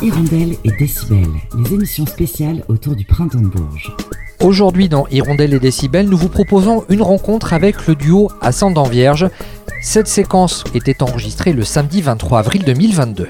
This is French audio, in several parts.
Hirondelle et Décibel, les émissions spéciales autour du printemps de Bourges. Aujourd'hui dans Hirondelle et Décibel, nous vous proposons une rencontre avec le duo Ascendant Vierge. Cette séquence était enregistrée le samedi 23 avril 2022.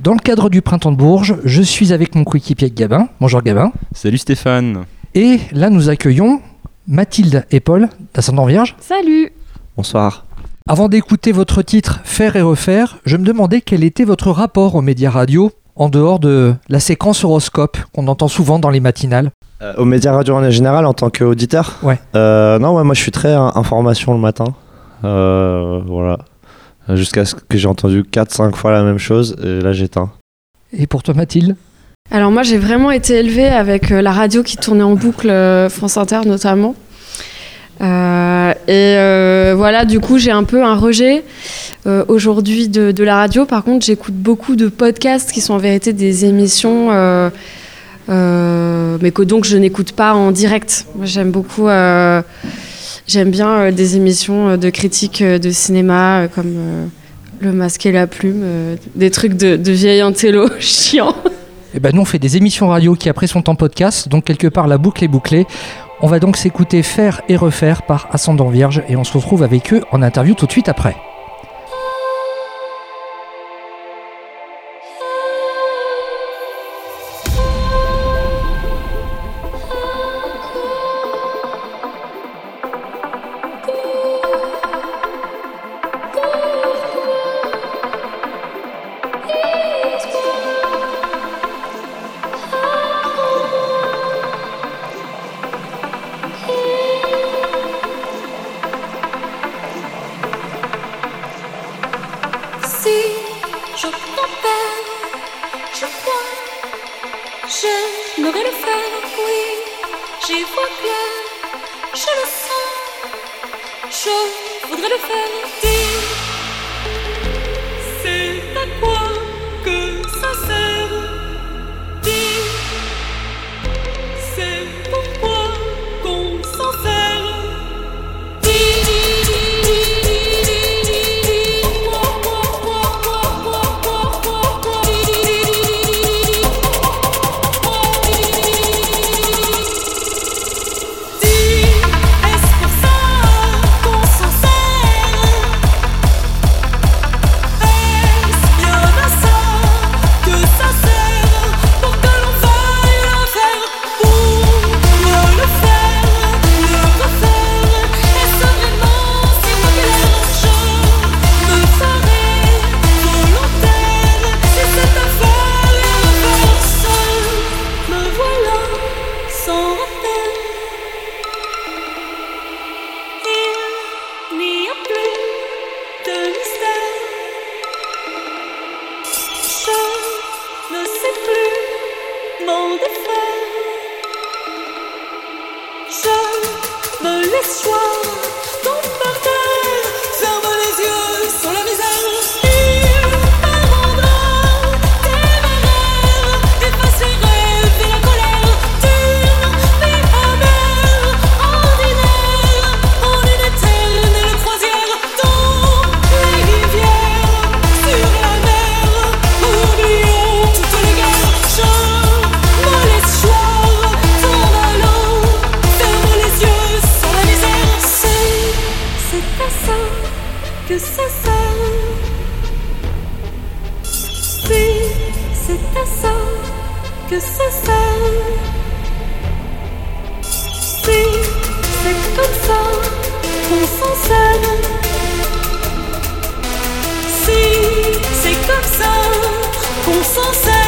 Dans le cadre du printemps de Bourges, je suis avec mon coéquipier Gabin. Bonjour Gabin. Salut Stéphane. Et là, nous accueillons Mathilde et Paul d'Ascendant Vierge. Salut Bonsoir. Avant d'écouter votre titre Faire et refaire, je me demandais quel était votre rapport aux médias radio en dehors de la séquence horoscope qu'on entend souvent dans les matinales. Euh, aux médias radio en général, en tant qu'auditeur? Ouais. Euh, non, ouais, moi je suis très information le matin. Euh, voilà. Jusqu'à ce que j'ai entendu 4-5 fois la même chose, et là j'éteins. Et pour toi Mathilde? Alors moi j'ai vraiment été élevée avec euh, la radio qui tournait en boucle, France Inter notamment. Euh, et euh, voilà, du coup j'ai un peu un rejet euh, aujourd'hui de, la radio. Par contre j'écoute beaucoup de podcasts qui sont en vérité des émissions, mais que donc je n'écoute pas en direct. J'aime beaucoup... J'aime bien des émissions de critique euh, de cinéma comme Le Masque et la Plume, des trucs de, de vieille intello chiant. Eh ben nous on fait des émissions radio qui après sont en podcast, donc quelque part la boucle est bouclée. On va donc s'écouter Faire et refaire par Ascendant Vierge et on se retrouve avec eux en interview tout de suite après. J'aimerais le faire, oui, j'y vois clair, je le sens, je voudrais le faire dire. C'est comme ça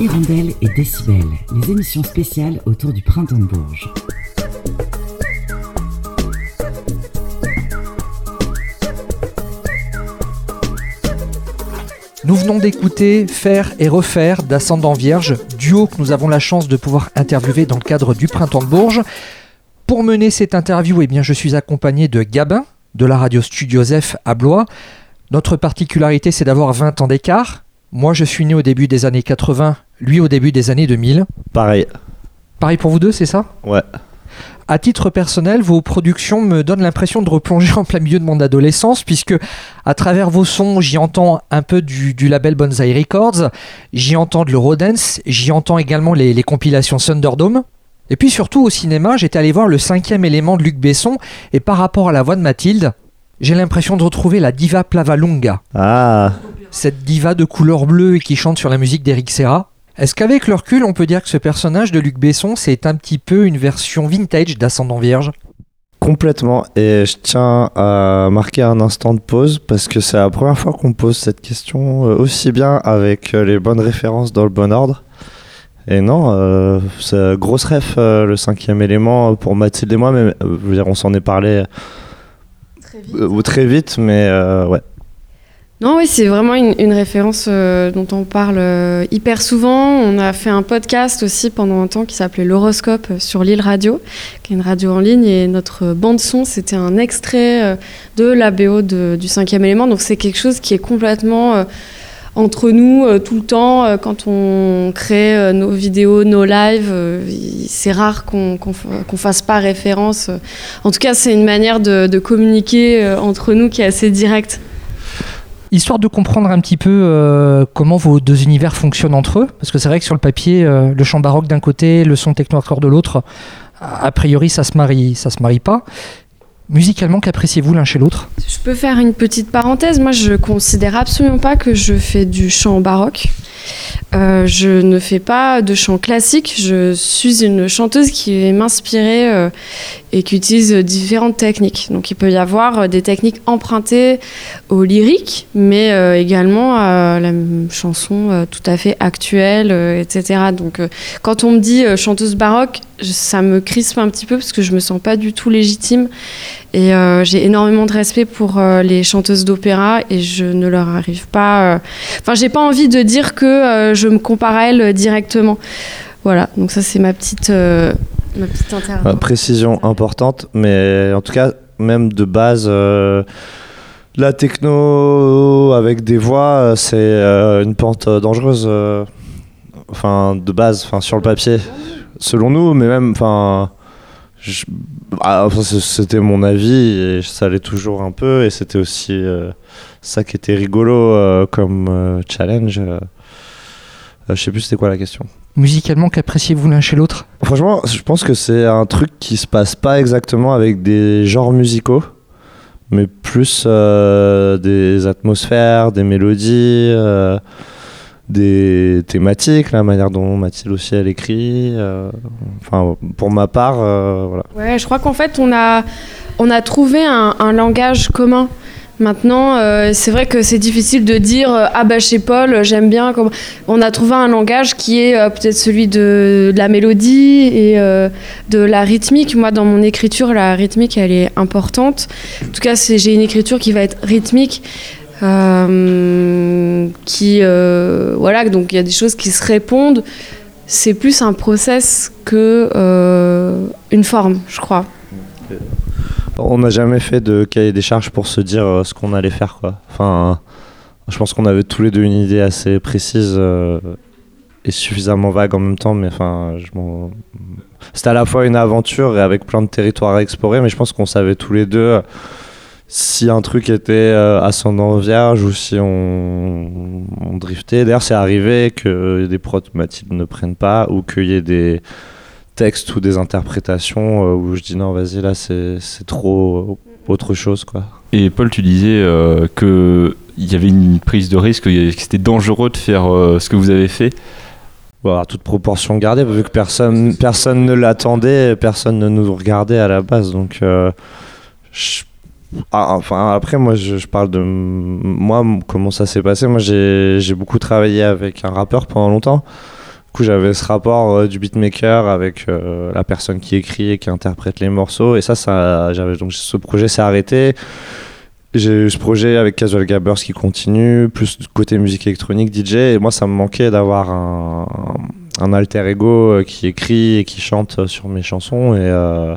Hirondelle et Décibel, les émissions spéciales autour du printemps de Bourges. Nous venons d'écouter Faire et refaire d'Ascendant Vierge, duo que nous avons la chance de pouvoir interviewer dans le cadre du Printemps de Bourges. Pour mener cette interview, eh bien, je suis accompagné de Gabin, de la radio Studio Zef à Blois. Notre particularité, c'est d'avoir 20 ans d'écart. Moi, je suis né au début des années 80, lui au début des années 2000. Pareil. Pareil pour vous deux, c'est ça? Ouais. À titre personnel, vos productions me donnent l'impression de replonger en plein milieu de mon adolescence, puisque à travers vos sons, j'y entends un peu du, du label Bonsai Records, j'y entends de l'Eurodance, j'y entends également les, les compilations Thunderdome. Et puis surtout au cinéma, j'étais allé voir le cinquième élément de Luc Besson, et par rapport à la voix de Mathilde, j'ai l'impression de retrouver la diva Plavalunga, Ah, cette diva de couleur bleue et qui chante sur la musique d'Eric Serra. Est-ce qu'avec le recul, on peut dire que ce personnage de Luc Besson, c'est un petit peu une version vintage d'Ascendant Vierge? Complètement. Et je tiens à marquer un instant de pause parce que c'est la première fois qu'on pose cette question euh, aussi bien avec euh, les bonnes références dans le bon ordre. Et non, euh, c'est grosse ref, euh, le cinquième élément pour Mathilde et moi, mais euh, je veux dire, on s'en est parlé Très vite. euh, très vite, mais euh, ouais. Non, oui, c'est vraiment une, référence euh, dont on parle euh, hyper souvent. On a fait un podcast aussi pendant un temps qui s'appelait L'Horoscope euh, sur l'île Radio, qui est une radio en ligne. Et notre bande-son, c'était un extrait de la BO du cinquième élément. Donc c'est quelque chose qui est complètement entre nous tout le temps. Quand on crée nos vidéos, nos lives, c'est rare qu'on qu'on fasse pas référence. En tout cas, c'est une manière de, de communiquer entre nous qui est assez directe. Histoire de comprendre un petit peu euh, comment vos deux univers fonctionnent entre eux, parce que c'est vrai que sur le papier, euh, le chant baroque d'un côté, le son techno-hardcore de l'autre, a priori ça se marie, ça se marie pas. Musicalement, qu'appréciez-vous l'un chez l'autre? Je peux faire une petite parenthèse. Moi, je considère absolument pas que je fais du chant baroque. Euh, je ne fais pas de chant classique. Je suis une chanteuse qui va m'inspirer euh, et qui utilise différentes techniques. Donc, il peut y avoir euh, des techniques empruntées au lyrique, mais également à la chanson tout à fait actuelle, etc. Donc, quand on me dit chanteuse baroque, ça me crispe un petit peu parce que je me sens pas du tout légitime. Et euh, j'ai énormément de respect pour euh, les chanteuses d'opéra et je ne leur arrive pas. euh, Enfin, j'ai pas envie de dire que je me compare à elles directement. Voilà, donc ça c'est ma petite, ma petite précision importante, mais en tout cas, même de base, la techno avec des voix, c'est une pente dangereuse. Enfin, de base, enfin sur le papier, selon nous, mais même, enfin, ah, c'était mon avis et ça l'est toujours un peu, et c'était aussi euh, ça qui était rigolo euh, comme euh, challenge. je sais plus c'était quoi la question. Musicalement, qu'appréciez-vous l'un chez l'autre? Franchement, je pense que c'est un truc qui se passe pas exactement avec des genres musicaux, mais plus des atmosphères, des mélodies, des thématiques, la manière dont Mathilde aussi elle écrit. euh, Enfin, pour ma part, euh, voilà. Ouais, je crois qu'en fait on a, on a trouvé un, langage commun. Maintenant, euh, c'est vrai que c'est difficile de dire ah bah chez Paul j'aime bien on a trouvé un langage qui est peut-être celui de, de la mélodie et de la rythmique. Moi dans mon écriture la rythmique elle est importante. En tout cas j'ai une écriture qui va être rythmique. Euh, qui euh, voilà donc il y a des choses qui se répondent. C'est plus un process que euh, une forme je crois. On n'a jamais fait de cahier des charges pour se dire ce qu'on allait faire, quoi. Enfin, je pense qu'on avait tous les deux une idée assez précise et suffisamment vague en même temps, mais enfin, je c'était à la fois une aventure et avec plein de territoires à explorer, mais je pense qu'on savait tous les deux si un truc était euh, ascendant vierge ou si on, on driftait. D'ailleurs, c'est arrivé que des prods Mathilde ne prennent pas ou qu'il y ait des textes ou des interprétations euh, où je dis non, vas-y, là, c'est trop autre chose, quoi. Et Paul, tu disais euh, que il y avait une prise de risque, que c'était dangereux de faire euh, ce que vous avez fait. Bon, alors, toute proportion gardée, vu que personne, personne ne l'attendait, personne ne nous regardait à la base. Donc, je- ah, enfin, après, moi, je, parle de moi, comment ça s'est passé. Moi, j'ai beaucoup travaillé avec un rappeur pendant longtemps. coup, j'avais ce rapport euh, du beatmaker avec euh, la personne qui écrit et qui interprète les morceaux. Et ça, ça donc ce projet s'est arrêté. J'ai eu ce projet avec Casual Gabbers qui continue, plus côté musique électronique, DJ. Et moi, ça me manquait d'avoir un, un alter ego euh, qui écrit et qui chante sur mes chansons. Et,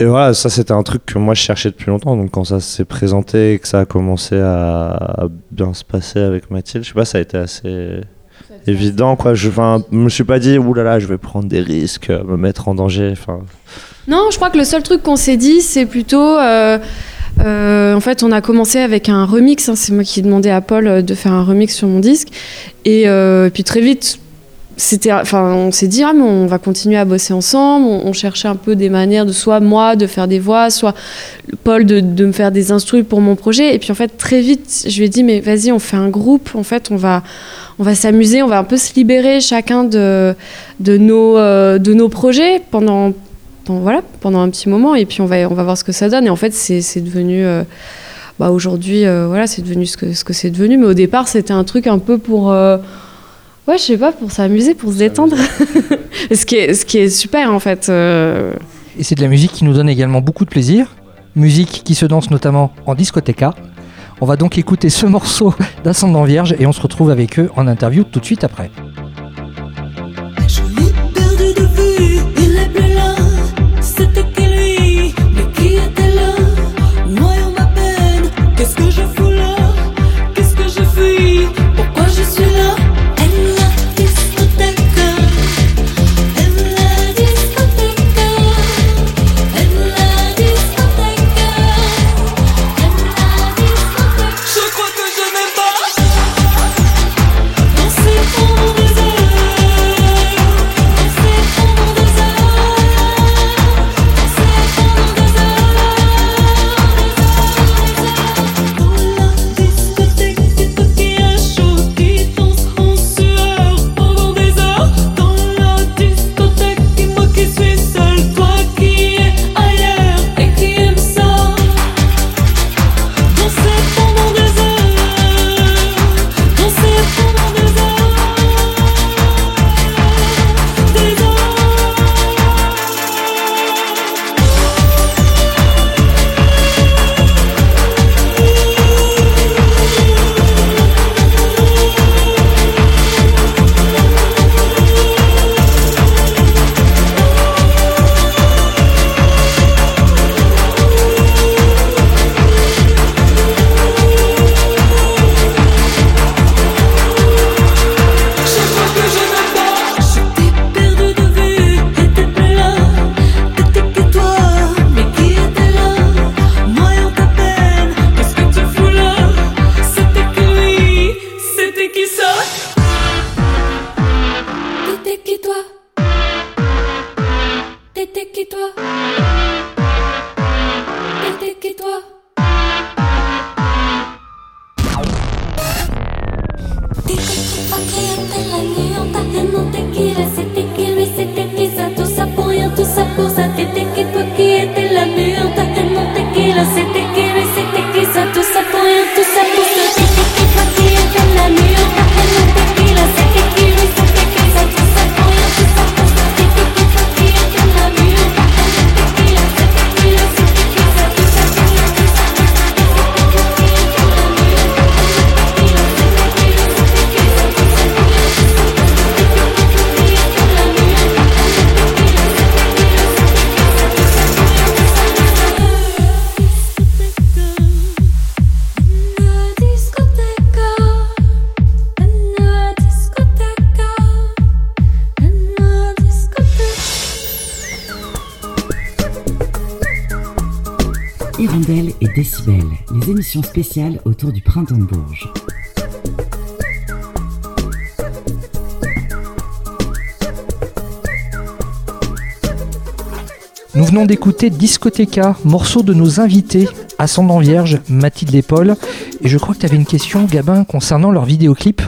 et voilà, ça, c'était un truc que moi, je cherchais depuis longtemps. Donc, quand ça s'est présenté et que ça a commencé à, bien se passer avec Mathilde, je sais pas, ça a été assez évident quoi je me suis pas dit oulala je vais prendre des risques me mettre en danger Non, je crois que le seul truc qu'on s'est dit, c'est plutôt. euh, euh, en fait, on a commencé avec un remix. hein, c'est moi qui ai demandé à Paul euh, de faire un remix sur mon disque. Et puis très vite, c'était, enfin, on s'est dit, ah, mais on va continuer à bosser ensemble. On, cherchait un peu des manières de soit moi de faire des voix, soit Paul de, de me faire des instrus pour mon projet. Et puis en fait, très vite, je lui ai dit, mais vas-y, on fait un groupe. En fait, on va, on va s'amuser, on va un peu se libérer chacun de, de, nos, euh, de nos projets pendant, voilà, pendant un petit moment. Et puis on va, on va voir ce que ça donne. Et en fait, c'est c'est devenu. euh, bah aujourd'hui, euh, voilà, c'est devenu ce que, ce que c'est devenu. Mais au départ, c'était un truc un peu pour. Ouais, je sais pas, pour s'amuser, pour se détendre. ce, qui est, ce qui est super, en fait. euh, Et c'est de la musique qui nous donne également beaucoup de plaisir. Musique qui se danse notamment en discothèque. On va donc écouter ce morceau d'Ascendant Vierge et on se retrouve avec eux en interview tout de suite après. Non tequila Hirondelle et Décibel, les émissions spéciales autour du printemps de Bourges. Nous venons d'écouter Discoteca, morceau de nos invités, Ascendant Vierge, Mathilde et Paul. Et je crois que tu avais une question, Gabin, concernant leur vidéoclip.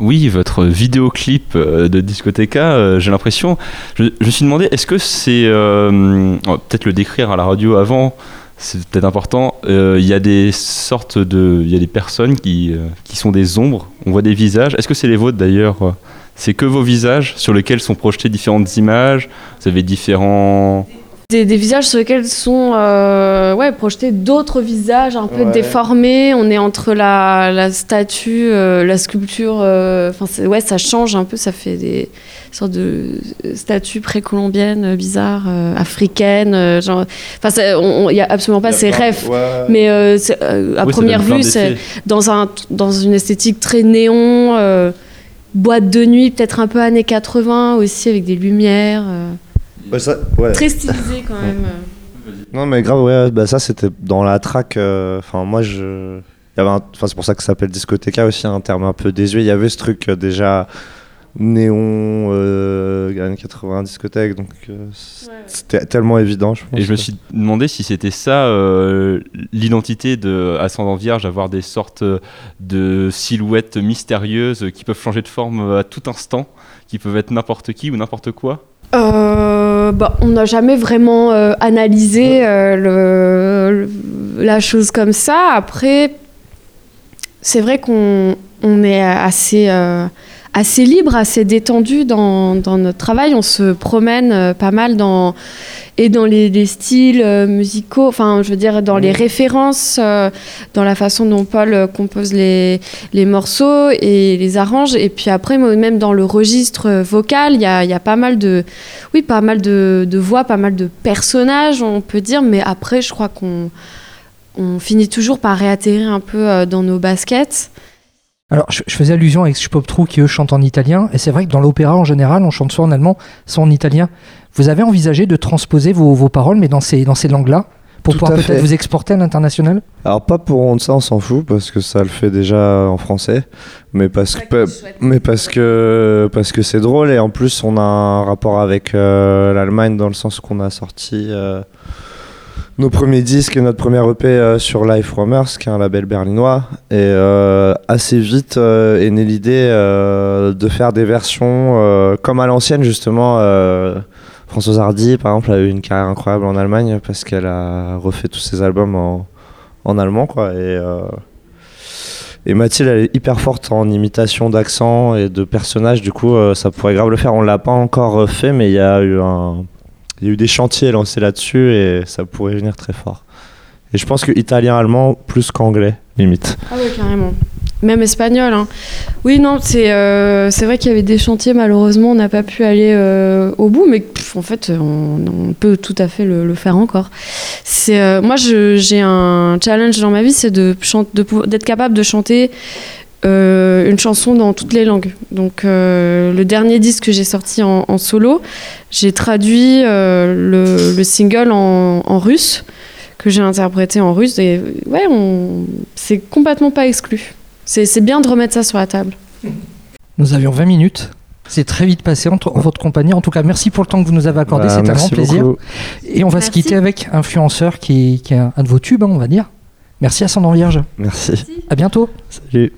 Oui, votre vidéoclip euh, de Discoteca, euh, j'ai l'impression. Je, je me suis demandé, est-ce que c'est. euh, on va peut-être le décrire à la radio avant, c'est peut-être important. Euh, Il y a des sortes de. Il y a des personnes qui, euh, qui sont des ombres, on voit des visages. Est-ce que c'est les vôtres d'ailleurs euh, c'est que vos visages sur lesquels sont projetées différentes images? Vous avez différents. Des, des visages sur lesquels sont euh, ouais, projetés d'autres visages un peu Ouais. déformés. On est entre la, la statue, euh, la sculpture. euh, Enfin, ouais, ça change un peu. Ça fait des sortes de statues précolombiennes bizarres, euh, africaines. euh, genre, enfin, il y a absolument pas ces rêves. Mais euh, euh, à Oui, première vue, c'est dans, un, dans une esthétique très néon, euh, boîte de nuit, peut-être un peu années 80 aussi, avec des lumières. Ouais, ça- ouais. très stylisé quand même. Non mais grave ouais bah ça c'était dans la track euh, enfin moi je enfin c'est pour ça que ça s'appelle discothéca aussi un terme un peu désuet il y avait ce truc euh, déjà néon euh, années 80 discothèque donc euh, c'était tellement évident je pense Et je me suis demandé si c'était ça euh, l'identité de Ascendant Vierge, avoir des sortes de silhouettes mystérieuses qui peuvent changer de forme à tout instant, qui peuvent être n'importe qui ou n'importe quoi? Euh, bah, on n'a jamais vraiment euh, analysé euh, le- le- la chose comme ça. Après, c'est vrai qu'on on est assez, euh, assez libre, assez détendu dans, dans notre travail. On se promène euh, pas mal dans, et dans les, les styles euh, musicaux, enfin, je veux dire, dans les références, euh, dans la façon dont Paul compose les, les morceaux et les arrange. Et puis après, même dans le registre vocal, il y a, il y a pas mal de, oui, pas mal de, de voix, pas mal de personnages, on peut dire. Mais après, je crois qu'on on finit toujours par réatterrir un peu dans nos baskets. Alors, je, je faisais allusion avec Pop True qui eux chantent en italien, et c'est vrai que dans l'opéra en général, on chante soit en allemand, soit en italien. Vous avez envisagé de transposer vos, vos paroles, mais dans ces, dans ces langues-là, pour Tout pouvoir peut-être vous exporter à l'international? Alors pas pour rendre ça on s'en fout parce que ça le fait déjà en français mais parce que mais parce que parce que c'est drôle et en plus on a un rapport avec euh, l'Allemagne dans le sens qu'on a sorti euh, nos premiers disques et notre premier EP euh, sur Life Roamers qui est un label berlinois et euh, assez vite euh, est née l'idée de faire des versions comme à l'ancienne justement Françoise Hardy par exemple a eu une carrière incroyable en Allemagne parce qu'elle a refait tous ses albums en, allemand quoi et Mathilde, elle est hyper forte en imitation d'accent et de personnages. Du coup, ça pourrait grave le faire. On l'a pas encore fait, mais il y a eu un, il y a eu des chantiers lancés là-dessus et ça pourrait venir très fort. Et je pense que italien-allemand plus qu'anglais, limite. Ah oui, carrément. Même espagnol. hein. Oui, non, c'est euh, vrai qu'il y avait des chantiers, malheureusement, on n'a pas pu aller euh, au bout, mais en fait, on, peut tout à fait le, faire encore. Euh, Moi, j'ai un challenge dans ma vie, c'est de chan- de d'être capable de chanter euh, une chanson dans toutes les langues. Donc, euh, le dernier disque que j'ai sorti en, en solo, j'ai traduit euh, le, le single en, en russe que j'ai interprété en russe et ouais on c'est complètement pas exclu c'est c'est bien de remettre ça sur la table Nous avions 20 minutes. C'est très vite passé en, en votre compagnie. En tout cas, merci pour le temps que vous nous avez accordé. Bah, C'était un grand merci plaisir. beaucoup. Et on va se quitter avec Influenceur, qui, qui est un, un de vos tubes, hein, on va dire. Merci Ascendant Vierge. Merci. À bientôt. Salut.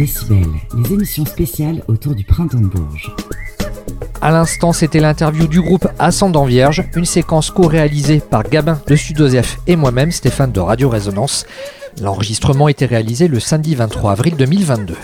Les émissions spéciales autour du printemps de Bourges. À l'instant, c'était l'interview du groupe Ascendant Vierge, une séquence co-réalisée par Gabin de Sudosef et moi-même, Stéphane de Radio Résonance. L'enregistrement était réalisé le samedi 23 avril 2022.